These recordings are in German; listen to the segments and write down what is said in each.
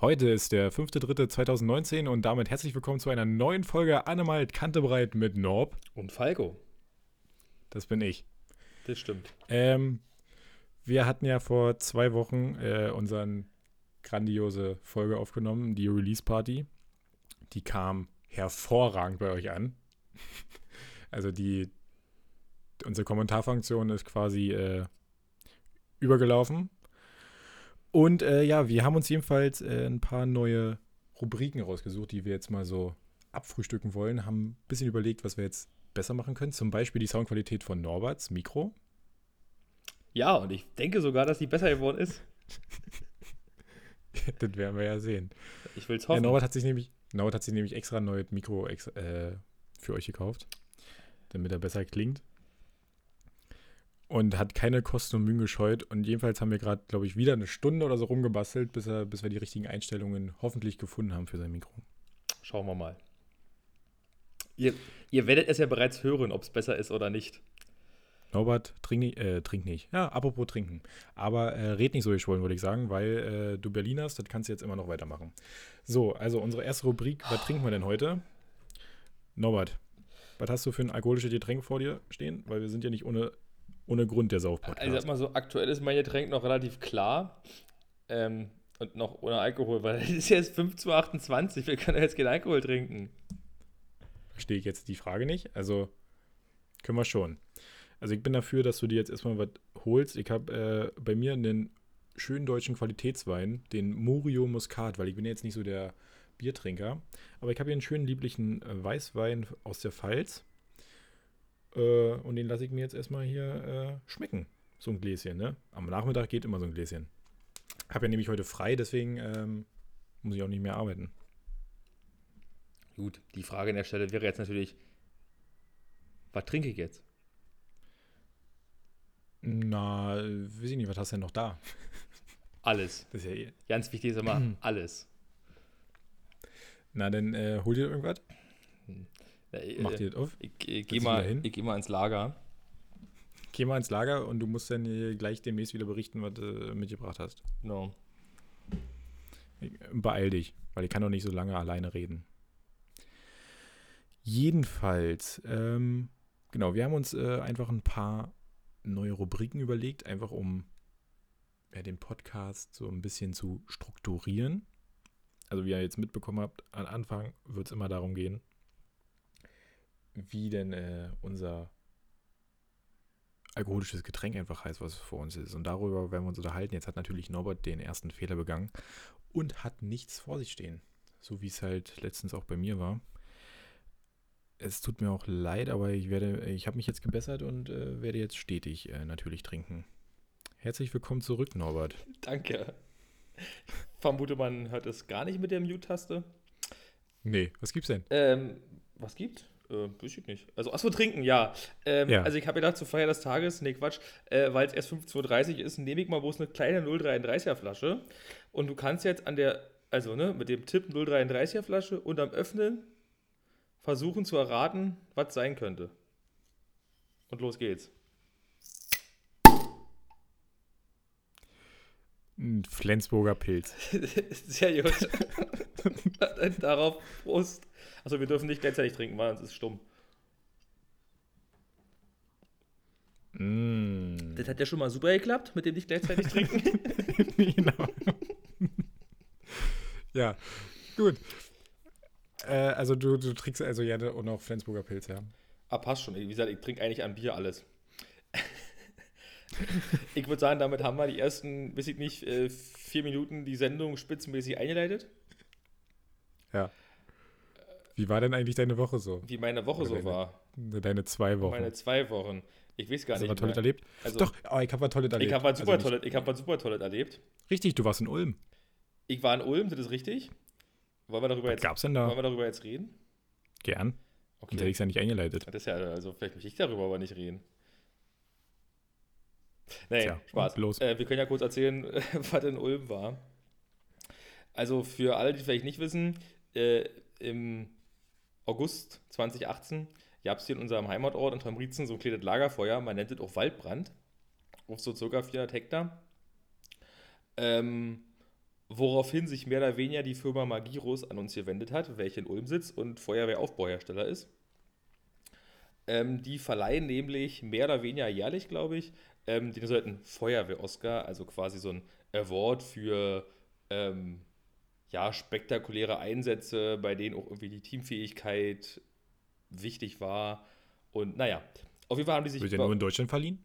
Heute ist der 5.3.2019 und damit herzlich willkommen zu einer neuen Folge Annemalt Kantebreit mit Norb. Und Falco. Das bin ich. Das stimmt. Ähm, wir hatten ja vor zwei Wochen äh, unseren grandiose Folge aufgenommen, die Release Party. Die kam hervorragend bei euch an. also die unsere Kommentarfunktion ist quasi äh, übergelaufen. Und äh, ja, wir haben uns jedenfalls äh, ein paar neue Rubriken rausgesucht, die wir jetzt mal so abfrühstücken wollen. Haben ein bisschen überlegt, was wir jetzt besser machen können. Zum Beispiel die Soundqualität von Norberts Mikro. Ja, und ich denke sogar, dass die besser geworden ist. das werden wir ja sehen. Ich will es hoffen. Ja, Norbert hat sich nämlich, Norbert hat sich nämlich extra ein neues Mikro äh, für euch gekauft, damit er besser klingt und hat keine Kosten und Mühen gescheut. Und jedenfalls haben wir gerade, glaube ich, wieder eine Stunde oder so rumgebastelt, bis, er, bis wir die richtigen Einstellungen hoffentlich gefunden haben für sein Mikro. Schauen wir mal. Ihr, ihr werdet es ja bereits hören, ob es besser ist oder nicht. Norbert, trink nicht, äh, trink nicht. Ja, apropos trinken. Aber äh, red nicht so geschwollen, würde ich sagen, weil äh, du Berliners, das kannst du jetzt immer noch weitermachen. So, also unsere erste Rubrik, was trinken wir denn heute? Norbert, was hast du für ein alkoholisches Getränk vor dir stehen? Weil wir sind ja nicht ohne ohne Grund der Saufpodcast. Also sag mal so, aktuell ist mein Getränk noch relativ klar. Ähm, und noch ohne Alkohol, weil es ist jetzt 5 zu Wir können jetzt keinen Alkohol trinken. Verstehe ich jetzt die Frage nicht. Also können wir schon. Also ich bin dafür, dass du dir jetzt erstmal was holst. Ich habe äh, bei mir einen schönen deutschen Qualitätswein, den Murio Muscat, weil ich bin jetzt nicht so der Biertrinker. Aber ich habe hier einen schönen lieblichen äh, Weißwein aus der Pfalz. Äh, und den lasse ich mir jetzt erstmal hier äh, schmecken. So ein Gläschen, ne? Am Nachmittag geht immer so ein Gläschen. Habe ja nämlich heute frei, deswegen ähm, muss ich auch nicht mehr arbeiten. Gut, die Frage an der Stelle wäre jetzt natürlich, was trinke ich jetzt? Na, weiß ich nicht, was hast du denn noch da? Alles. Das ist ja eh. Ganz wichtig ist immer alles. Na, dann äh, hol dir irgendwas. Äh, Mach dir das auf. Ich, ich, gehe mal, geh mal ins Lager. Geh mal ins Lager und du musst dann gleich demnächst wieder berichten, was du mitgebracht hast. No. Beeil dich, weil ich kann doch nicht so lange alleine reden. Jedenfalls, ähm, genau, wir haben uns äh, einfach ein paar neue Rubriken überlegt, einfach um ja, den Podcast so ein bisschen zu strukturieren. Also wie ihr jetzt mitbekommen habt, am Anfang wird es immer darum gehen, wie denn äh, unser alkoholisches Getränk einfach heißt, was vor uns ist. Und darüber werden wir uns unterhalten. Jetzt hat natürlich Norbert den ersten Fehler begangen und hat nichts vor sich stehen. So wie es halt letztens auch bei mir war. Es tut mir auch leid, aber ich werde, ich habe mich jetzt gebessert und äh, werde jetzt stetig äh, natürlich trinken. Herzlich willkommen zurück, Norbert. Danke. Ich vermute, man hört es gar nicht mit der Mute-Taste. Nee, was gibt's denn? Ähm, was gibt? Äh, weiß ich nicht. Also, achso, trinken, ja. Ähm, ja. Also, ich habe gedacht, zur Feier des Tages, nee, Quatsch, äh, weil es erst 15.30 Uhr ist, nehme ich mal bloß eine kleine 0,33er Flasche. Und du kannst jetzt an der, also, ne, mit dem Tipp 0,33er Flasche und am Öffnen versuchen zu erraten, was sein könnte. Und los geht's. Ein Flensburger Pilz. Sehr gut. Darauf Prost. Also wir dürfen nicht gleichzeitig trinken, weil sonst ist stumm. Mm. Das hat ja schon mal super geklappt, mit dem nicht gleichzeitig trinken. genau. ja, gut. Äh, also du, du trinkst also ja und auch Flensburger Pilz, ja. Ah, passt schon. Wie gesagt, ich trinke eigentlich an Bier alles. ich würde sagen, damit haben wir die ersten, weiß ich nicht, äh, vier Minuten die Sendung spitzenmäßig eingeleitet. Ja. Wie war denn eigentlich deine Woche so? Wie meine Woche Oder so deine, war? Deine zwei Wochen. Meine zwei Wochen. Ich weiß gar Hast nicht. Hast du was Tolles erlebt? Also, Doch, oh, ich habe was Tolles erlebt. Ich habe was super also Tolles, hab was super Tolles erlebt. Richtig, du warst in Ulm. Ich war in Ulm, das ist richtig. Wollen wir darüber, was jetzt, gab's denn da? wollen wir darüber jetzt reden? Gern. Okay. Sonst hätte ich es ja nicht eingeleitet. Das ist ja, also vielleicht möchte ich darüber aber nicht reden. Nee, Tja, Spaß. Bloß. Äh, wir können ja kurz erzählen, was in Ulm war. Also für alle, die vielleicht nicht wissen, äh, im August 2018 gab es hier in unserem Heimatort in Tramrizen so ein kleines Lagerfeuer, man nennt es auch Waldbrand, auf so circa 400 Hektar. Ähm, woraufhin sich mehr oder weniger die Firma Magirus an uns gewendet hat, welche in Ulm sitzt und Feuerwehraufbauhersteller ist. Ähm, die verleihen nämlich mehr oder weniger jährlich, glaube ich, ähm, den sollten Feuerwehr-Oscar, also quasi so ein Award für ähm, ja, spektakuläre Einsätze, bei denen auch irgendwie die Teamfähigkeit wichtig war. Und naja, auf jeden Fall haben die sich. Wird der nur in Deutschland verliehen?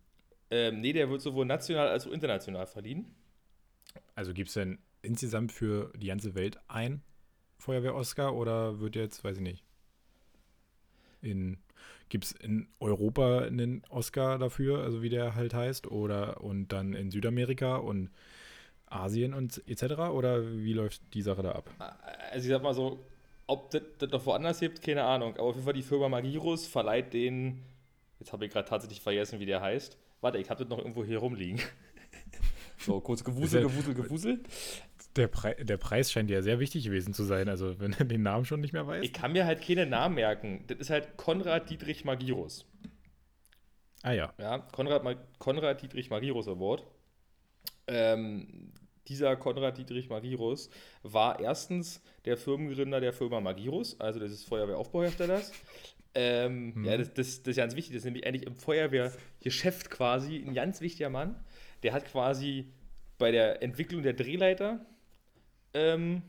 Ähm, nee, der wird sowohl national als auch international verliehen. Also gibt es denn insgesamt für die ganze Welt ein Feuerwehr-Oscar oder wird jetzt, weiß ich nicht, in gibt es in Europa einen Oscar dafür, also wie der halt heißt, oder und dann in Südamerika und Asien und etc. Oder wie läuft die Sache da ab? Also ich sag mal so, ob das, das noch woanders gibt, keine Ahnung. Aber auf jeden Fall die Firma Magirus verleiht den, jetzt habe ich gerade tatsächlich vergessen, wie der heißt. Warte, ich habe das noch irgendwo hier rumliegen. so, kurz Gewusel, Gewusel, Gewusel. Der, Pre der Preis scheint ja sehr wichtig gewesen zu sein, also wenn er den Namen schon nicht mehr weiß. Ich kann mir halt keine Namen merken. Das ist halt Konrad Dietrich Magirus. Ah ja. Ja, Konrad, Konrad Dietrich Magirus Award. Ähm, dieser Konrad Dietrich Magirus war erstens der Firmengründer der Firma Magirus, also des Feuerwehraufbauherstellers. Ähm, hm. Ja, das, das, das ist ganz wichtig. Das ist nämlich eigentlich im Feuerwehrgeschäft quasi ein ganz wichtiger Mann. Der hat quasi bei der Entwicklung der Drehleiter, ähm,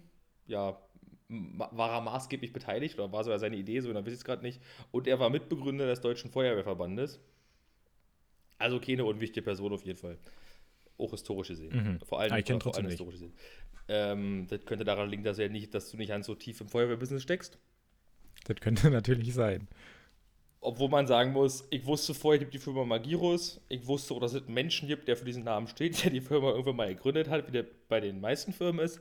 ja, war er maßgeblich beteiligt oder war sogar seine Idee, so, dann weiß ich es gerade nicht. Und er war Mitbegründer des Deutschen Feuerwehrverbandes. Also keine unwichtige Person auf jeden Fall auch historisch gesehen. Mhm. Vor allem, ah, ich vor allem historisch gesehen. Ähm, das könnte daran liegen, dass, er nicht, dass du nicht ganz so tief im Feuerwehrbusiness steckst. Das könnte natürlich sein. Obwohl man sagen muss, ich wusste vorher, gibt die Firma Magirus. Ich wusste, dass es einen Menschen gibt, der für diesen Namen steht, der die Firma irgendwann mal gegründet hat, wie der bei den meisten Firmen ist.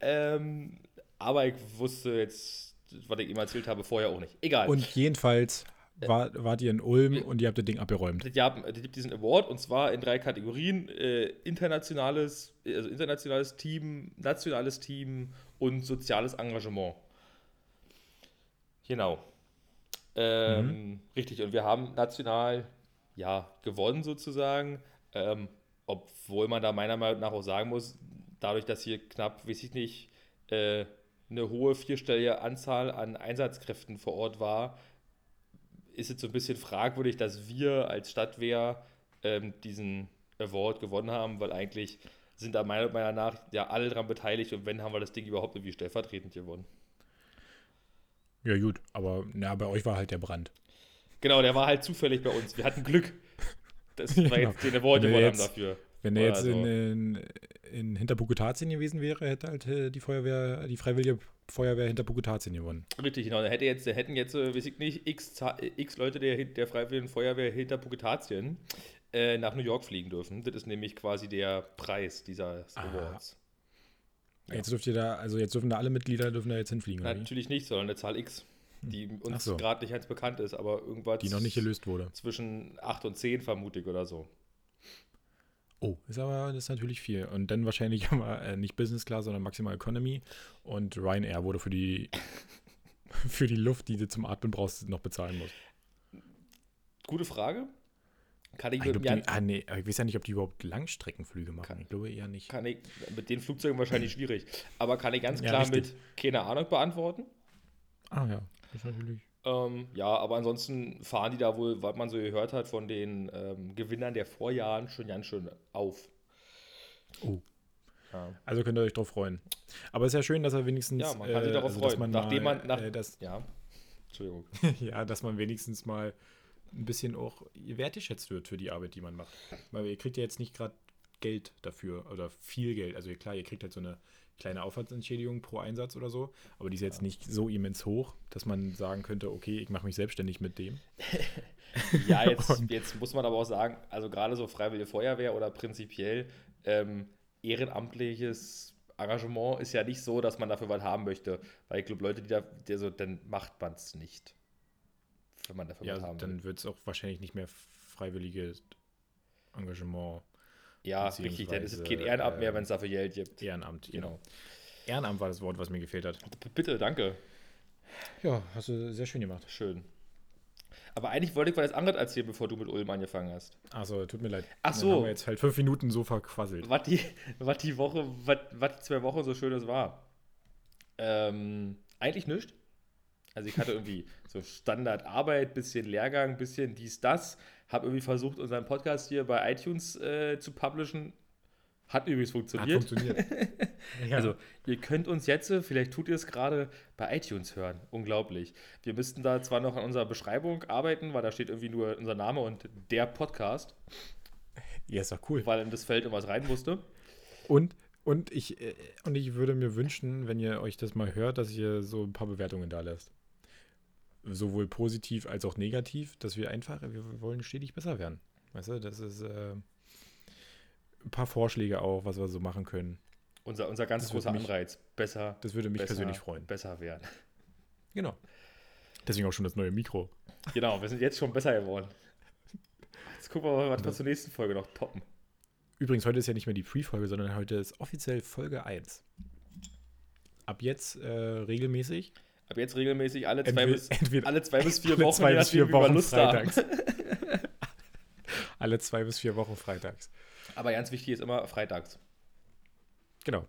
Ähm, aber ich wusste jetzt, was ich ihm erzählt habe, vorher auch nicht. Egal. Und jedenfalls war, wart ihr in Ulm und ihr habt das Ding abgeräumt. Die gibt diesen Award und zwar in drei Kategorien: äh, internationales, also internationales Team, nationales Team und soziales Engagement. Genau. Ähm, mhm. Richtig, und wir haben national ja gewonnen sozusagen, ähm, obwohl man da meiner Meinung nach auch sagen muss, dadurch, dass hier knapp, weiß ich nicht, äh, eine hohe vierstellige Anzahl an Einsatzkräften vor Ort war, ist es so ein bisschen fragwürdig, dass wir als Stadtwehr ähm, diesen Award gewonnen haben, weil eigentlich sind da meiner Meinung nach ja alle dran beteiligt und wenn, haben wir das Ding überhaupt irgendwie stellvertretend gewonnen. Ja, gut, aber na, bei euch war halt der Brand. Genau, der war halt zufällig bei uns. Wir hatten Glück. Das war genau. jetzt den Award gewonnen haben dafür. Wenn er jetzt also. in, in, in Hinterbugetazien gewesen wäre, hätte halt äh, die Feuerwehr, die Freiwillige Feuerwehr hinter Bukutatien gewonnen. Richtig, genau. Da hätte jetzt, da hätten jetzt, äh, weiß ich nicht, x, x Leute der, der Freiwilligen Feuerwehr hinter Bukutatien äh, nach New York fliegen dürfen. Das ist nämlich quasi der Preis dieser Awards. Ja. Jetzt dürft ihr da, also jetzt dürfen da alle Mitglieder dürfen da jetzt hinfliegen, oder Natürlich nicht, sondern eine Zahl X, die uns so. gerade nicht als bekannt ist, aber irgendwas. Die noch nicht gelöst wurde. Zwischen 8 und 10 vermutlich oder so. Oh, ist aber das ist natürlich viel. Und dann wahrscheinlich aber äh, nicht Business Class, sondern Maximal Economy. Und Ryanair wurde für die, für die Luft, die du zum Atmen brauchst, noch bezahlen muss. Gute Frage. Kann ich, ich mit die, ah, nee, ich weiß ja nicht, ob die überhaupt Langstreckenflüge machen. Kann, ich glaube eher nicht. Kann ich, mit den Flugzeugen wahrscheinlich schwierig. Aber kann ich ganz klar ja, mit keine Ahnung beantworten. Ah ja, das ist natürlich. Ähm, ja, aber ansonsten fahren die da wohl, was man so gehört hat, von den ähm, Gewinnern der Vorjahren schon ganz schön auf. Oh. Ja. Also könnt ihr euch drauf freuen. Aber es ist ja schön, dass er wenigstens. Ja, man kann sich darauf äh, also, freuen. Nachdem mal, man. Nach, äh, das, ja. Entschuldigung. ja, dass man wenigstens mal ein bisschen auch wertgeschätzt wird für die Arbeit, die man macht. Weil ihr kriegt ja jetzt nicht gerade Geld dafür oder viel Geld. Also klar, ihr kriegt halt so eine kleine Aufwandsentschädigung pro Einsatz oder so, aber die ist jetzt nicht so immens hoch, dass man sagen könnte, okay, ich mache mich selbstständig mit dem. ja, jetzt, jetzt muss man aber auch sagen, also gerade so Freiwillige Feuerwehr oder prinzipiell ähm, ehrenamtliches Engagement ist ja nicht so, dass man dafür was haben möchte, weil ich glaube, Leute, die da, die so, dann macht man es nicht, wenn man dafür ja, haben dann wird es auch wahrscheinlich nicht mehr freiwilliges Engagement ja, richtig, dann ist es kein Ehrenamt mehr, wenn es dafür Geld gibt. Ehrenamt, genau. genau. Ehrenamt war das Wort, was mir gefehlt hat. Bitte, danke. Ja, hast du sehr schön gemacht. Schön. Aber eigentlich wollte ich mal das andere erzählen, bevor du mit Ulm angefangen hast. Achso, tut mir leid. Ach so. Dann haben wir jetzt halt fünf Minuten so verquasselt. Was die, was die Woche, was, was die zwei Wochen so Schönes war. Ähm, eigentlich nichts. Also ich hatte irgendwie so Standardarbeit, bisschen Lehrgang, bisschen dies, das. Habe irgendwie versucht, unseren Podcast hier bei iTunes äh, zu publishen. Hat übrigens funktioniert. Hat funktioniert. ja. Also, ihr könnt uns jetzt, vielleicht tut ihr es gerade, bei iTunes hören. Unglaublich. Wir müssten da zwar noch an unserer Beschreibung arbeiten, weil da steht irgendwie nur unser Name und der Podcast. Ja, ist doch cool. Weil in das Feld irgendwas rein musste. Und, und, ich, äh, und ich würde mir wünschen, wenn ihr euch das mal hört, dass ihr so ein paar Bewertungen da lässt. Sowohl positiv als auch negativ, dass wir einfach, wir wollen stetig besser werden. Weißt du, das ist. Äh, ein paar Vorschläge auch, was wir so machen können. Unser, unser ganz das großer mich, Anreiz. Besser. Das würde mich besser, persönlich freuen. Besser werden. Genau. Deswegen auch schon das neue Mikro. Genau, wir sind jetzt schon besser geworden. Jetzt gucken wir mal, was wir zur nächsten Folge noch toppen. Übrigens, heute ist ja nicht mehr die Pre-Folge, sondern heute ist offiziell Folge 1. Ab jetzt äh, regelmäßig. Ab jetzt regelmäßig alle zwei, entweder, bis, entweder, alle zwei bis vier alle Wochen, zwei bis vier Wochen freitags. alle zwei bis vier Wochen freitags. Aber ganz wichtig ist immer freitags. Genau.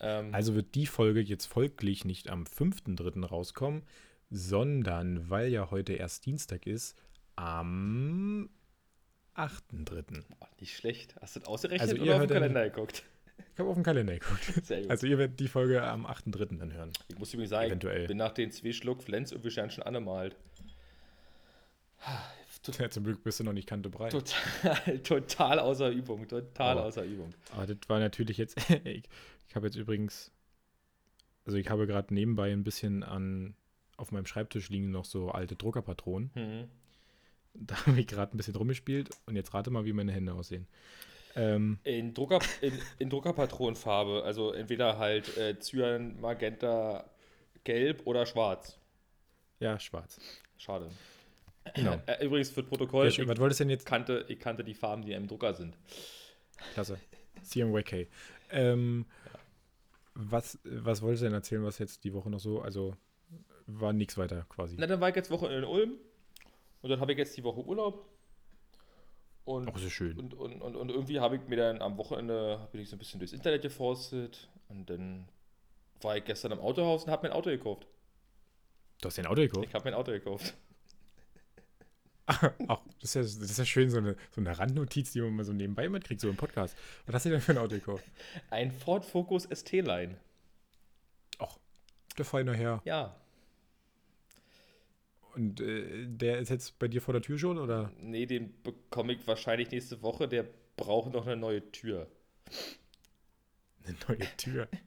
Ähm, also wird die Folge jetzt folglich nicht am 5.3. rauskommen, sondern weil ja heute erst Dienstag ist, am 8.3. Nicht schlecht. Hast du das ausgerechnet also oder auf den Kalender geguckt? Ich habe auf den Kalender geguckt. Sehr gut. Also ihr werdet die Folge am 8.3. dann hören. Ich muss übrigens sagen, Eventuell. bin nach den zwei Schluck Flens irgendwie schon angemalt. Ja, zum Glück bist du noch nicht Kante breit. Total, total außer Übung, total aber, außer Übung. Aber das war natürlich jetzt, ich, ich habe jetzt übrigens, also ich habe gerade nebenbei ein bisschen an, auf meinem Schreibtisch liegen noch so alte Druckerpatronen. Mhm. Da habe ich gerade ein bisschen rumgespielt und jetzt rate mal, wie meine Hände aussehen. Ähm, in, Drucker, in, in Druckerpatronenfarbe, also entweder halt äh, Cyan, Magenta, Gelb oder Schwarz. Ja, schwarz. Schade. Genau. Äh, übrigens für das Protokoll. Ja, was wolltest denn jetzt? Kannte, ich kannte die Farben, die im Drucker sind. Klasse. CMYK. Ähm, ja. was, was wolltest du denn erzählen, was jetzt die Woche noch so? Also war nichts weiter quasi. Na, dann war ich jetzt Woche in Ulm und dann habe ich jetzt die Woche Urlaub. Und, Ach, so schön. Und, und, und, und irgendwie habe ich mir dann am Wochenende bin ich so ein bisschen durchs Internet geforstet und dann war ich gestern im Autohaus und habe mein Auto gekauft. Du hast dein Auto gekauft? Ich habe mein Auto gekauft. Ach, das ist, ja, das ist ja schön, so eine, so eine Randnotiz, die man mal so nebenbei mitkriegt, so im Podcast. Was hast du denn für ein Auto gekauft? Ein Ford Focus ST-Line. Ach, der feine Herr. Ja. Und äh, der ist jetzt bei dir vor der Tür schon, oder? Nee, den bekomme ich wahrscheinlich nächste Woche. Der braucht noch eine neue Tür. Eine neue Tür?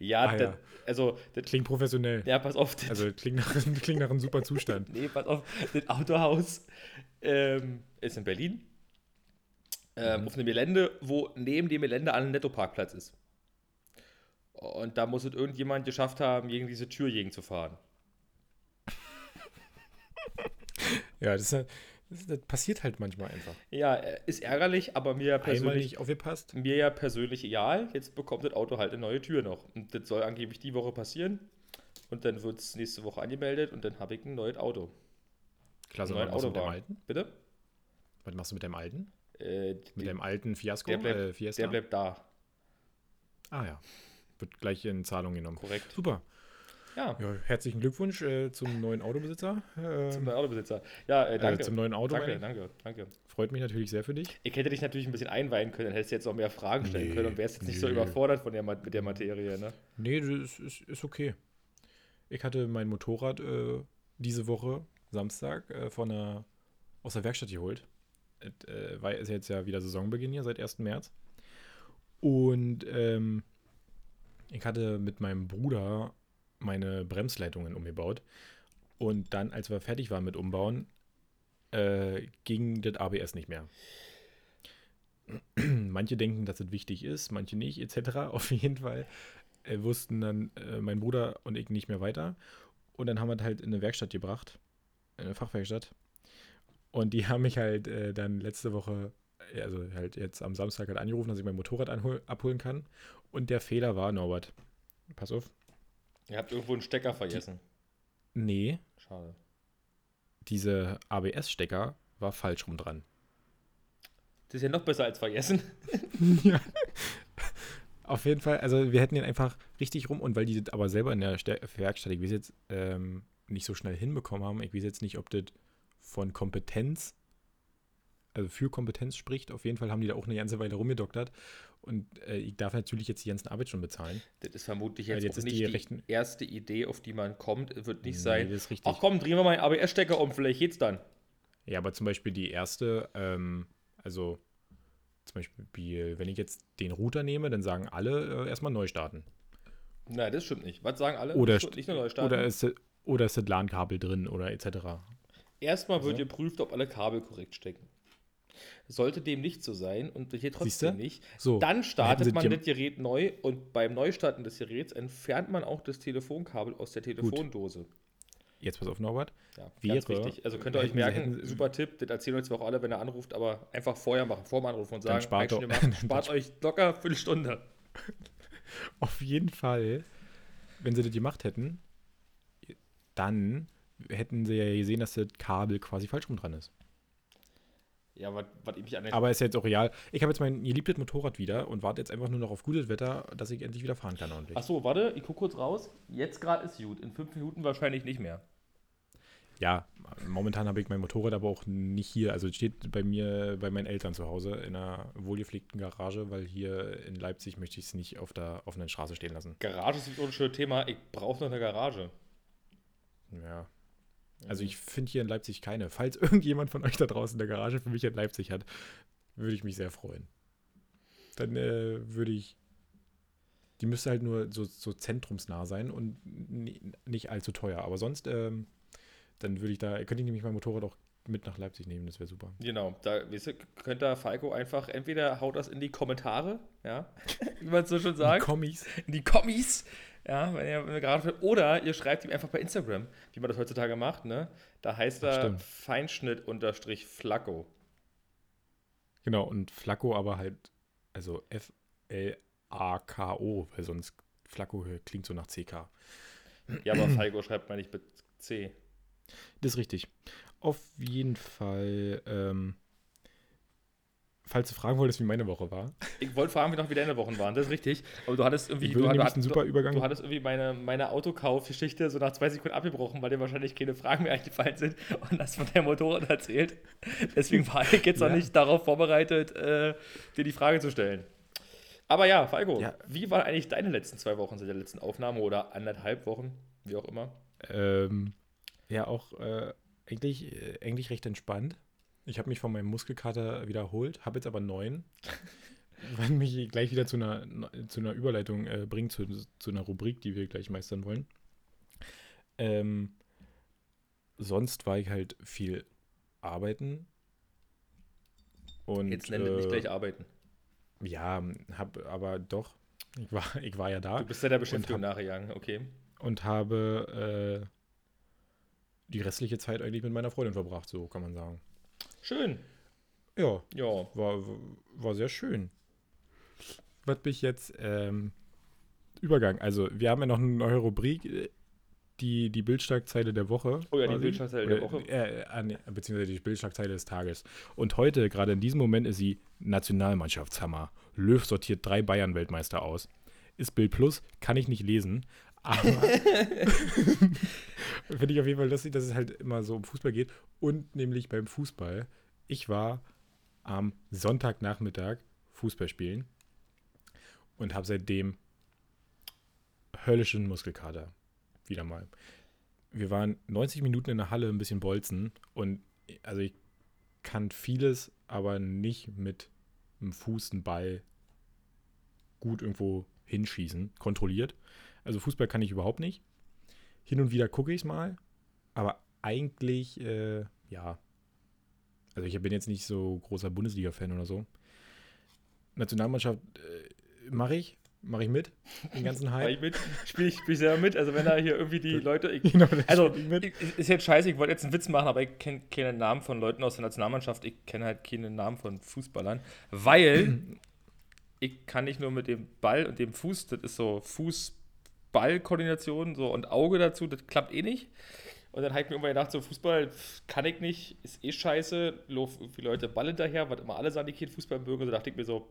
Ja, ah, das, ja. also. Das, klingt professionell. Ja, pass auf. Das, also klingt nach, klingt nach einem super Zustand. nee, pass auf. Das Autohaus ähm, ist in Berlin. Ähm, mhm. Auf einem Gelände, wo neben dem Gelände ein Nettoparkplatz ist. Und da muss es irgendjemand geschafft haben, gegen diese Tür gegen zu fahren. Ja, das ist ja das, das, passiert halt manchmal einfach. Ja, äh, ist ärgerlich, aber mir persönlich. nicht aufgepasst. Mir ja persönlich egal. Jetzt bekommt das Auto halt eine neue Tür noch. Und das soll angeblich die Woche passieren. Und dann wird es nächste Woche angemeldet und dann habe ich ein neues Auto. Klasse, was machst du mit deinem alten? Bitte? Was machst du mit deinem alten? Äh, mit die, deinem alten Fiasko? Der bleibt, äh, der bleibt da. Ah ja. Wird gleich in Zahlung genommen. Korrekt. Super. Ja. ja herzlichen Glückwunsch äh, zum neuen Autobesitzer. Ähm, zum neuen Autobesitzer. Ja, äh, danke. Äh, zum neuen Auto. Danke, danke, danke. Freut mich natürlich sehr für dich. Ich hätte dich natürlich ein bisschen einweihen können, dann hättest du jetzt noch mehr Fragen stellen nee, können und wärst jetzt nee. nicht so überfordert von der, mit der Materie. Ne? Nee, das ist, ist okay. Ich hatte mein Motorrad äh, diese Woche, Samstag, äh, von einer, aus der Werkstatt geholt. Äh, weil es jetzt ja wieder Saisonbeginn hier seit 1. März. Und ähm, ich hatte mit meinem Bruder meine Bremsleitungen umgebaut. Und dann, als wir fertig waren mit Umbauen, äh, ging das ABS nicht mehr. manche denken, dass es wichtig ist, manche nicht, etc. Auf jeden Fall äh, wussten dann äh, mein Bruder und ich nicht mehr weiter. Und dann haben wir es halt in eine Werkstatt gebracht, in eine Fachwerkstatt. Und die haben mich halt äh, dann letzte Woche, äh, also halt jetzt am Samstag halt angerufen, dass ich mein Motorrad abholen kann. Und der Fehler war, Norbert, pass auf, Ihr habt irgendwo einen Stecker vergessen. Die, nee. Schade. diese ABS-Stecker war falsch rum dran. Das ist ja noch besser als vergessen. ja. Auf jeden Fall, also wir hätten ihn einfach richtig rum und weil die das aber selber in der Werkstatt, ich weiß jetzt, ähm, nicht so schnell hinbekommen haben, ich weiß jetzt nicht, ob das von Kompetenz, also für Kompetenz spricht. Auf jeden Fall haben die da auch eine ganze Weile rumgedoktert und äh, ich darf natürlich jetzt die ganzen Arbeit schon bezahlen. Das ist vermutlich jetzt, jetzt nicht die, die erste Idee, auf die man kommt. Wird nicht nee, sein, das ist richtig. ach komm, drehen wir mal einen ABS-Stecker um, vielleicht geht's dann. Ja, aber zum Beispiel die erste, ähm, also zum Beispiel, wenn ich jetzt den Router nehme, dann sagen alle äh, erstmal neu starten. Nein, das stimmt nicht. Was sagen alle? Oder, nicht nur neu starten. Oder ist, oder ist das LAN-Kabel drin oder etc. Erstmal wird also. geprüft, ob alle Kabel korrekt stecken. Sollte dem nicht so sein und hier trotzdem nicht, so, dann startet man das Gerät neu und beim Neustarten des Geräts entfernt man auch das Telefonkabel aus der Telefondose. Gut. Jetzt pass auf, Norbert. Ja, wäre, ganz wichtig. Also könnt ihr euch merken, hätten, super Tipp, das erzählen zwar auch alle, wenn er anruft, aber einfach vorher machen, vor dem Anruf und sagen, spart, doch, machen, spart euch locker für eine Stunde. Auf jeden Fall, wenn sie das gemacht hätten, dann hätten sie ja gesehen, dass das Kabel quasi falsch rum dran ist. Ja, was ich mich an Aber ist jetzt auch real. Ich habe jetzt mein geliebtes Motorrad wieder und warte jetzt einfach nur noch auf gutes Wetter, dass ich endlich wieder fahren kann ordentlich. Achso, warte, ich gucke kurz raus. Jetzt gerade ist gut. In fünf Minuten wahrscheinlich nicht mehr. Ja, momentan habe ich mein Motorrad aber auch nicht hier. Also es steht bei mir, bei meinen Eltern zu Hause in einer wohlgepflegten Garage, weil hier in Leipzig möchte ich es nicht auf der offenen Straße stehen lassen. Garage ist so ein schönes Thema. Ich brauche noch eine Garage. Ja, also ich finde hier in Leipzig keine. Falls irgendjemand von euch da draußen eine Garage für mich in Leipzig hat, würde ich mich sehr freuen. Dann äh, würde ich. Die müsste halt nur so, so zentrumsnah sein und nicht allzu teuer. Aber sonst, ähm, dann würde ich da, könnte ich nämlich mein Motorrad auch mit nach Leipzig nehmen, das wäre super. Genau, da weißt du, könnt ihr Falco einfach, entweder haut das in die Kommentare, ja, wie man es so schon sagt. In die Kommis. In die Kommis. Ja, wenn ihr, gerade oder ihr schreibt ihm einfach bei Instagram, wie man das heutzutage macht, ne? Da heißt er Feinschnitt unterstrich Flacco. Genau, und Flacco aber halt, also F-L-A-K-O, weil sonst Flacco klingt so nach CK. Ja, aber Falco schreibt man nicht mit C. Das ist richtig. Auf jeden Fall ähm, falls du fragen wolltest, wie meine Woche war. Ich wollte fragen, wie noch wie deine Wochen waren, das ist richtig. Aber du hattest irgendwie, du, du, hattest, super Übergang. du hattest irgendwie meine, meine Autokaufgeschichte so nach zwei Sekunden abgebrochen, weil dir wahrscheinlich keine Fragen mehr eingefallen sind und hast von deinem Motorrad erzählt. Deswegen war ich jetzt ja. noch nicht darauf vorbereitet, äh, dir die Frage zu stellen. Aber ja, Falco, ja. wie waren eigentlich deine letzten zwei Wochen seit der letzten Aufnahme oder anderthalb Wochen, wie auch immer? Ähm, ja, auch äh, eigentlich, äh, eigentlich recht entspannt. Ich habe mich von meinem Muskelkater wiederholt, habe jetzt aber neun. was mich gleich wieder zu einer, zu einer Überleitung äh, bringt, zu, zu einer Rubrik, die wir gleich meistern wollen. Ähm, sonst war ich halt viel arbeiten. Und, Jetzt nennt äh, nicht gleich arbeiten. Ja, hab aber doch. Ich war, ich war ja da. Du bist ja der Beschäftigung nachgegangen, okay. Und habe äh, die restliche Zeit eigentlich mit meiner Freundin verbracht, so kann man sagen. Schön. Ja. Ja. War, war sehr schön. Was mich jetzt ähm, Übergang. Also, wir haben ja noch eine neue Rubrik, äh, die, die Bildschlagzeile der Woche. Oh ja, die Bildschlagzeile der Woche. Äh, äh, beziehungsweise die Bildschlagzeile des Tages. Und heute, gerade in diesem Moment, ist sie Nationalmannschaftshammer. Löw sortiert drei Bayern-Weltmeister aus. Ist Bild Plus, kann ich nicht lesen. Aber finde ich auf jeden Fall lustig, dass es halt immer so um Fußball geht. Und nämlich beim Fußball. Ich war am Sonntagnachmittag Fußball spielen und habe seitdem höllischen Muskelkater. Wieder mal. Wir waren 90 Minuten in der Halle ein bisschen bolzen und also ich kann vieles, aber nicht mit dem Fuß einen Ball gut irgendwo hinschießen, kontrolliert. Also Fußball kann ich überhaupt nicht. Hin und wieder gucke ich es mal, aber eigentlich, äh, ja. Also ich bin jetzt nicht so großer Bundesliga-Fan oder so. Nationalmannschaft äh, mache ich, mache ich mit, den ganzen Hype. Mach ich mit, spiele ich, spiel ich selber mit. Also wenn da hier irgendwie die Leute, ich, genau, also ich, ist jetzt scheiße, ich wollte jetzt einen Witz machen, aber ich kenne keine Namen von Leuten aus der Nationalmannschaft, ich kenne halt keine Namen von Fußballern, weil ich kann nicht nur mit dem Ball und dem Fuß, das ist so Fuß, Ballkoordination so und Auge dazu, das klappt eh nicht. Und dann habe ich mir irgendwann gedacht, so Fußball kann ich nicht, ist eh scheiße, laufen irgendwie Leute Ball hinterher, was immer alle sagen, die kein Fußball mögen. So dachte ich mir so,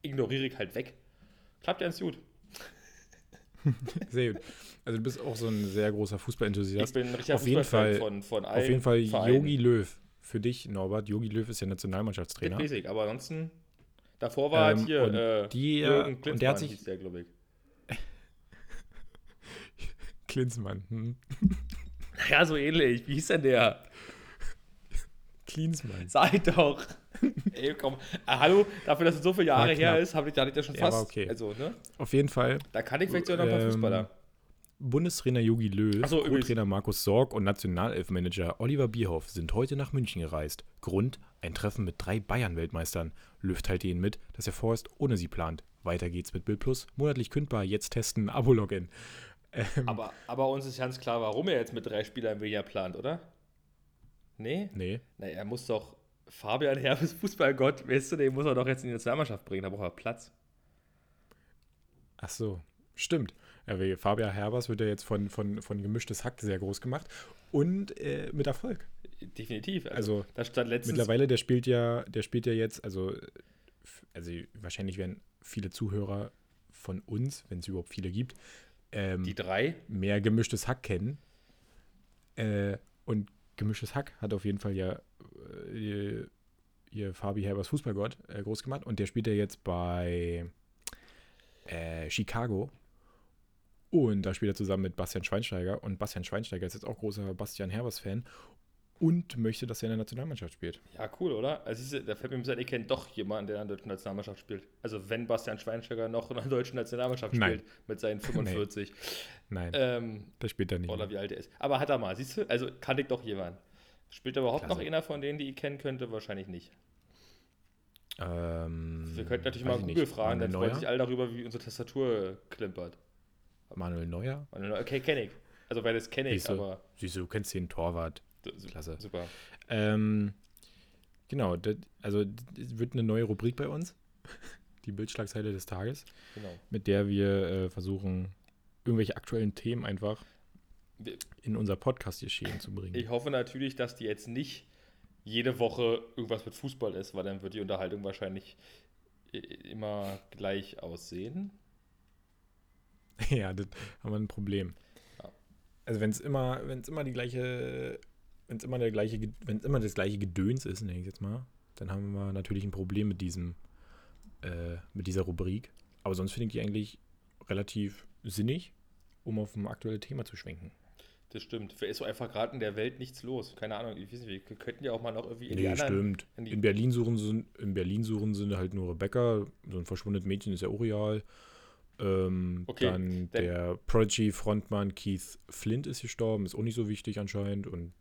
ignoriere ich halt weg. Klappt ja ganz gut. sehr gut. Also du bist auch so ein sehr großer Fußballenthusiast. Ich bin ein richtiger auf jeden Fall, von, von allen Auf jeden Fall Yogi Löw. Für dich, Norbert. Yogi Löw ist ja Nationalmannschaftstrainer. Das weiß aber ansonsten, davor war ähm, halt hier und äh, die, Jürgen Klinsmann, und der hat sich, der, glaube ich. Klinsmann. Hm. Ja, so ähnlich. Wie hieß denn der? Klinsmann. Sag doch. Ey, komm. Ah, hallo, dafür, dass es so viele Jahre her ist, habe ich, da ja schon fast. Ja, okay. Also, ne? Auf jeden Fall. Da kann ich vielleicht sogar noch ein paar ähm, Fußballer. Bundestrainer Jogi Löw, so, Co-Trainer Markus Sorg und Nationalelfmanager Oliver Bierhoff sind heute nach München gereist. Grund: ein Treffen mit drei Bayern-Weltmeistern. Löw teilte ihnen mit, dass er vorerst ohne sie plant. Weiter geht's mit Bild Plus. Monatlich kündbar, jetzt testen, Abo-Login. Ähm, aber, aber uns ist ganz klar, warum er jetzt mit drei Spielern weniger plant, oder? Nee? Nee. Na, er muss doch Fabian Herbes Fußballgott, weißt du, den muss er doch jetzt in die Nationalmannschaft bringen, da braucht er Platz. Ach so, stimmt. Ja, Fabian Herbers wird ja jetzt von, von, von gemischtes Hack sehr groß gemacht und äh, mit Erfolg. Definitiv. Also, also mittlerweile, der spielt ja, der spielt ja jetzt, also, also wahrscheinlich werden viele Zuhörer von uns, wenn es überhaupt viele gibt, ähm, die drei mehr gemischtes Hack kennen. Äh, und gemischtes Hack hat auf jeden Fall ja äh, ihr Fabi Herbers Fußballgott äh, groß gemacht und der spielt ja jetzt bei äh, Chicago. Und da spielt er zusammen mit Bastian Schweinsteiger. Und Bastian Schweinsteiger ist jetzt auch großer Bastian Herbers-Fan und möchte, dass er in der Nationalmannschaft spielt. Ja, cool, oder? Also, da fällt mir ein ich kenne doch jemanden, der in der deutschen Nationalmannschaft spielt. Also, wenn Bastian Schweinsteiger noch in der deutschen Nationalmannschaft Nein. spielt, mit seinen 45. Nein, ähm, das spielt er nicht. Oder wie alt er ist. Aber hat er mal, siehst du? Also, kann ich doch jemanden. Spielt er überhaupt Klasse. noch einer von denen, die ich kennen könnte? Wahrscheinlich nicht. Ähm, Wir könnten natürlich mal Google nicht. fragen, Manuel dann freuen sich alle darüber, wie unsere Tastatur klimpert. Manuel Neuer? Manuel Neuer, okay, kenne ich. Also, weil das kenne ich, aber. Siehst du, du kennst den Torwart. Klasse. Super. Ähm, genau, das, also das wird eine neue Rubrik bei uns. Die Bildschlagzeile des Tages. Genau. Mit der wir äh, versuchen, irgendwelche aktuellen Themen einfach in unser Podcast-Geschehen zu bringen. Ich hoffe natürlich, dass die jetzt nicht jede Woche irgendwas mit Fußball ist, weil dann wird die Unterhaltung wahrscheinlich immer gleich aussehen. Ja, das haben wir ein Problem. Ja. Also wenn es immer, wenn es immer die gleiche wenn es immer der gleiche, wenn immer das gleiche Gedöns ist, nenne ich jetzt mal, dann haben wir natürlich ein Problem mit diesem, äh, mit dieser Rubrik. Aber sonst finde ich die eigentlich relativ sinnig, um auf ein aktuelles Thema zu schwenken. Das stimmt. Für ist so einfach gerade in der Welt nichts los. Keine Ahnung, ich weiß nicht, wir könnten ja auch mal noch irgendwie in nee, die anderen, stimmt. In, in, Berlin suchen sie, in Berlin suchen sie halt nur Rebecca, so ein verschwundenes Mädchen ist ja real. Ähm, okay, dann der Prodigy-Frontmann Keith Flint ist gestorben, ist auch nicht so wichtig anscheinend. Und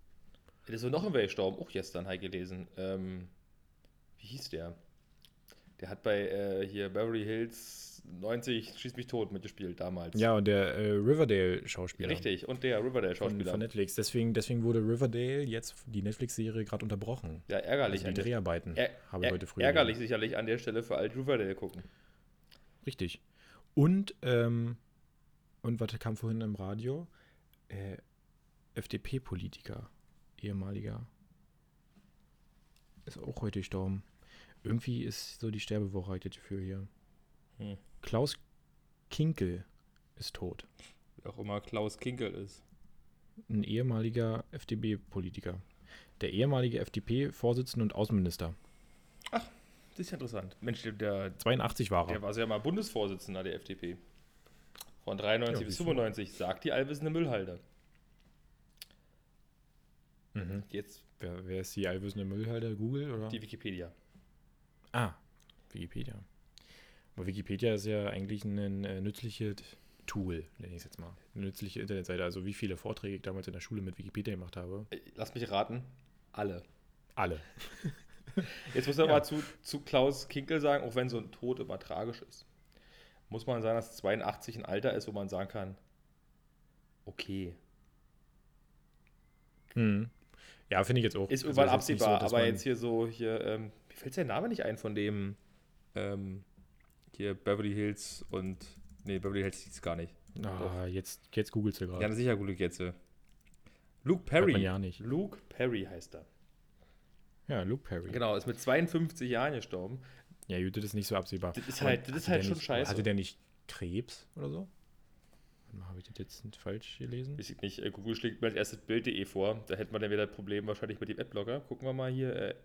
da ist so noch ein gestorben, auch gestern ich gelesen. Ähm, wie hieß der? Der hat bei äh, hier Beverly Hills 90 Schieß mich tot mitgespielt damals. Ja, und der äh, Riverdale-Schauspieler. Richtig, und der Riverdale-Schauspieler. Von, von, Netflix. Deswegen, deswegen wurde Riverdale jetzt, die Netflix-Serie, gerade unterbrochen. Ja, ärgerlich. Also die Dreharbeiten er, habe ich heute früh. Ärgerlich gesehen. sicherlich an der Stelle für alt Riverdale gucken. Richtig. Und, ähm, und was kam vorhin im Radio? Äh, FDP-Politiker ehemaliger, ist auch heute gestorben. Irgendwie ist so die Sterbewoche heute für hier. Hm. Klaus Kinkel ist tot. Wie auch immer Klaus Kinkel ist. Ein ehemaliger FDP-Politiker. Der ehemalige FDP-Vorsitzende und Außenminister. Ach, das ist ja interessant. Mensch, der. 82 war er. Der war ja mal Bundesvorsitzender der FDP. Von 93 ja, bis 95, sagt die allwissende Müllhalde. Mhm. Jetzt. Wer, wer, ist die allwissende Müllhalter? Google oder? Die Wikipedia. Ah, Wikipedia. Aber Wikipedia ist ja eigentlich ein, äh, nützliches Tool, nenne ich es jetzt mal. Eine nützliche Internetseite. Also wie viele Vorträge ich damals in der Schule mit Wikipedia gemacht habe. Äh, lass mich raten. Alle. Alle. Jetzt muss man ja. mal zu, zu Klaus Kinkel sagen, auch wenn so ein Tod immer tragisch ist, muss man sagen, dass 82 ein Alter ist, wo man sagen kann, okay. Mhm. Ja, finde ich jetzt auch. Ist also überall also absehbar, so, aber jetzt hier so, hier, ähm, mir fällt der Name nicht ein von dem, ähm, hier Beverly Hills und, nee, Beverly Hills hieß es gar nicht. Ah, jetzt, jetzt googelst du gerade. Ja, sicher google jetzt. Luke Perry. ja nicht. Luke Perry heißt er. Ja, Luke Perry. Genau, ist mit 52 Jahren gestorben. Ja, gut, das ist nicht so absehbar. Das ist halt, das ist halt schon nicht, scheiße. Hatte der nicht Krebs oder so? Habe ich das jetzt nicht falsch gelesen? Weiß ich nicht. Äh, Google schlägt mir als erstes Bild.de vor. Da hätte man dann wieder ein Problem wahrscheinlich mit dem Adblocker. Gucken wir mal hier. Äh,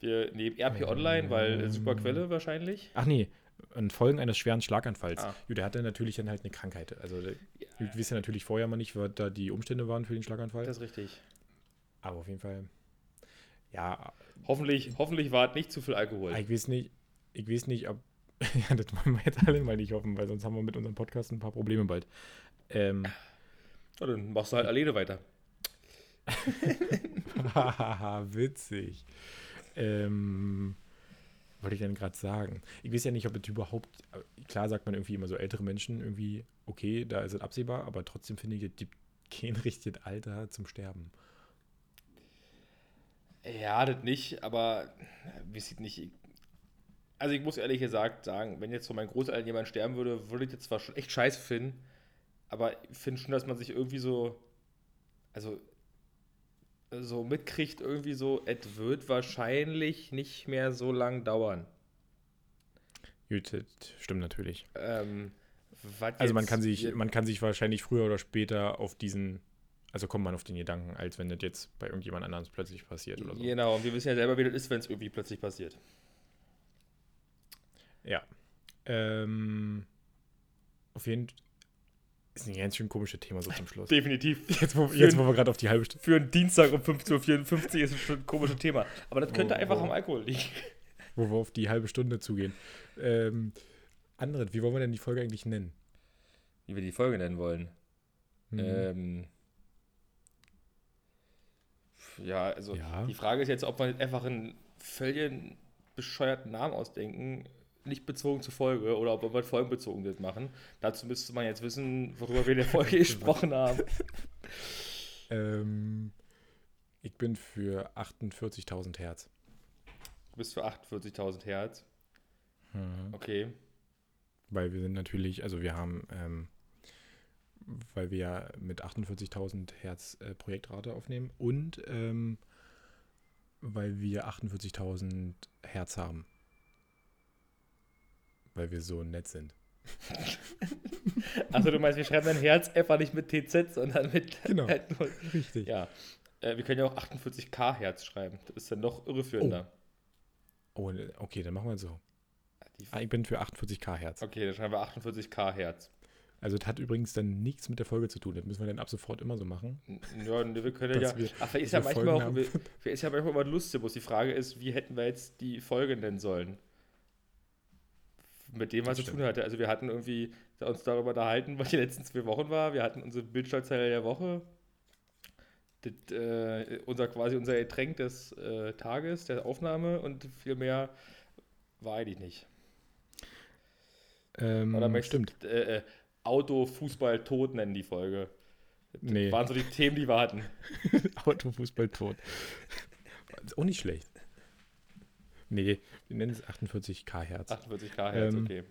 wir nehmen RP Online, weil äh, super Quelle wahrscheinlich. Ach nee, an Folgen eines schweren Schlaganfalls. Ah. Gut, der hatte natürlich dann halt eine Krankheit. Also, der, wir wissen ja natürlich vorher mal nicht, was da die Umstände waren für den Schlaganfall. Das ist richtig. Aber auf jeden Fall, ja, Hoffentlich, hoffentlich war es nicht zu viel Alkohol. ich weiß nicht, ich weiß nicht, ob, ja, das wollen wir jetzt alle mal nicht hoffen, weil sonst haben wir mit unserem Podcast ein paar Probleme bald. Ähm, Ja, dann machst du halt alleine weiter. Witzig. Ähm, wollte ich denn gerade sagen? Ich weiß ja nicht, ob es überhaupt, klar sagt man irgendwie immer so ältere Menschen irgendwie, okay, da ist es absehbar, aber trotzdem finde ich, es gibt kein richtiges Alter zum Sterben. Ja, das nicht, aber wie sieht nicht. Also ich muss ehrlich gesagt sagen, wenn jetzt von meinen Großeltern jemand sterben würde, würde ich das zwar schon echt scheiße finden, aber ich finde schon, dass man sich irgendwie so, also so mitkriegt, irgendwie so, es wird wahrscheinlich nicht mehr so lang dauern. Gut, stimmt natürlich. Ähm, Also man kann sich, man kann sich wahrscheinlich früher oder später auf diesen, also kommt man auf den Gedanken, als wenn das jetzt bei irgendjemand anderem plötzlich passiert oder so. Genau, und wir wissen ja selber, wie das ist, wenn es irgendwie plötzlich passiert. Ja. Ähm, auf jeden Fall ist ein ganz schön komisches Thema so zum Schluss. Definitiv. Jetzt, wo, Für jetzt, wo wir gerade auf die halbe Stunde, Für einen Dienstag um 15.54 Uhr ist es schon ein komisches Thema. Aber das könnte Oh, einfach oh. am Alkohol liegen. wo wir auf die halbe Stunde zugehen. Ähm, Andret, wie wollen wir denn die Folge eigentlich nennen? Wie wir die Folge nennen wollen. Mhm. Ähm, ja, also Ja. die Frage ist jetzt, ob wir einfach einen völlig bescheuerten Namen ausdenken, nicht bezogen zur Folge, oder ob wir folgenbezogen das machen. Dazu müsste man jetzt wissen, worüber wir in der Folge gesprochen haben. Ähm, ich bin für 48.000 Hertz. Du bist für 48.000 Hertz. Mhm. Okay. Weil wir sind natürlich, also wir haben, ähm, weil wir ja mit 48.000 Hertz äh, Projektrate aufnehmen und ähm, weil wir 48.000 Hertz haben. Weil wir so nett sind. Also du meinst, wir schreiben dein Herz einfach nicht mit TZ, sondern mit Genau. halt Richtig. Ja. Äh, wir können ja auch 48k Hertz schreiben. Das ist dann noch irreführender. Oh, okay, dann machen wir so. Ah, ich bin für 48k Hertz. Okay, dann schreiben wir 48k Hertz. Also das hat übrigens dann nichts mit der Folge zu tun. Das müssen wir dann ab sofort immer so machen. Ja, ne, wir können ja. Wir- Ach, ist ja manchmal auch. Haben. Ist ja manchmal immer lustig, bloß die Frage ist, wie hätten wir jetzt die Folge nennen sollen? Mit dem, was zu tun hatte. Also wir hatten irgendwie uns darüber unterhalten, was die letzten zwei Wochen war. Wir hatten unsere Bildschlagzeile der Woche. Das, äh, unser quasi unser Getränk des äh, Tages, der Aufnahme und viel mehr war eigentlich nicht. Ähm, Oder möchtest stimmt. äh, äh, Auto, Fußball, Tod nennen die Folge? Das Nee. waren so die Themen, die wir hatten. Autofußball tot. Ist auch nicht schlecht. Nee, wir nennen es 48k Hertz. 48k Hertz, Ähm, okay.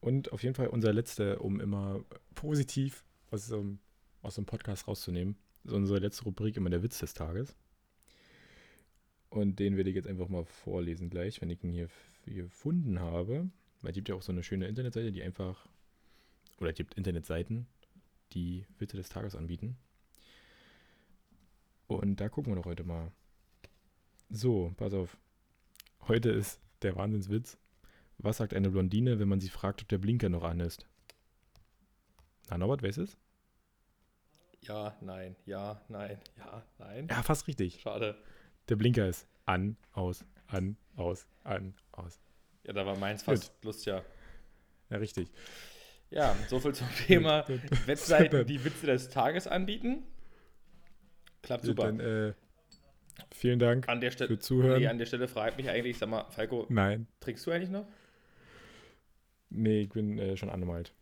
Und auf jeden Fall unser letzter, um immer positiv einem- aus dem Podcast rauszunehmen, ist unsere letzte Rubrik immer der Witz des Tages. Und den werde ich jetzt einfach mal vorlesen gleich, wenn ich ihn hier gefunden habe. Weil es gibt ja auch so eine schöne Internetseite, die einfach, oder es gibt Internetseiten, die Witze des Tages anbieten. Und da gucken wir doch heute mal. So, pass auf. Heute ist der Wahnsinnswitz. Was sagt eine Blondine, wenn man sie fragt, ob der Blinker noch an ist? Na, Norbert, wer ist es? Ja, nein, ja, nein, ja, nein. Ja, fast richtig. Schade. Der Blinker ist an, aus, an, aus, an, aus. Ja, da war meins fast lustiger. Ja, richtig. Ja, soviel zum Thema Webseiten, die Witze des Tages anbieten. Klappt super. Dann, äh, vielen Dank An der Stelle, für Zuhören. nee, an der Stelle fragt mich eigentlich, sag mal, Falco, Nein, trinkst du eigentlich noch? nee, ich bin äh, schon angemalt.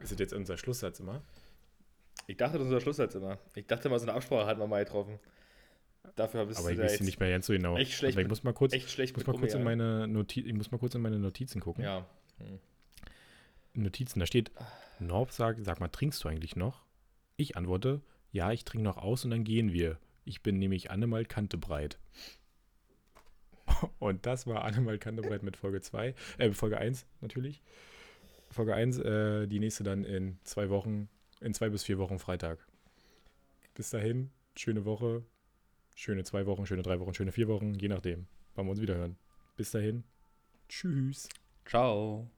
Ist das jetzt unser Schlusssatz immer? Ich dachte, das ist unser Schlusssatz immer. Ich dachte mal, so eine Absprache hatten wir mal getroffen. Dafür bist Aber du ich weiß nicht mehr ganz so genau. echt schlecht Aber ich muss mal kurz, echt schlecht muss mal kurz in meine Notiz, ich muss mal kurz in meine Notizen gucken. Ja. Hm. Notizen, da steht Norb sagt, sag mal, trinkst du eigentlich noch? Ich antworte, ja, ich trinke noch aus und dann gehen wir. Ich bin nämlich Annemal Kantebreit. Und das war Annemal Kantebreit mit Folge 2, äh, Folge 1 natürlich. Folge 1, äh, die nächste dann in zwei Wochen, in zwei bis vier Wochen Freitag. Bis dahin, schöne Woche, schöne zwei Wochen, schöne drei Wochen, schöne vier Wochen, je nachdem, wann wir uns wieder hören. Bis dahin, tschüss. Ciao.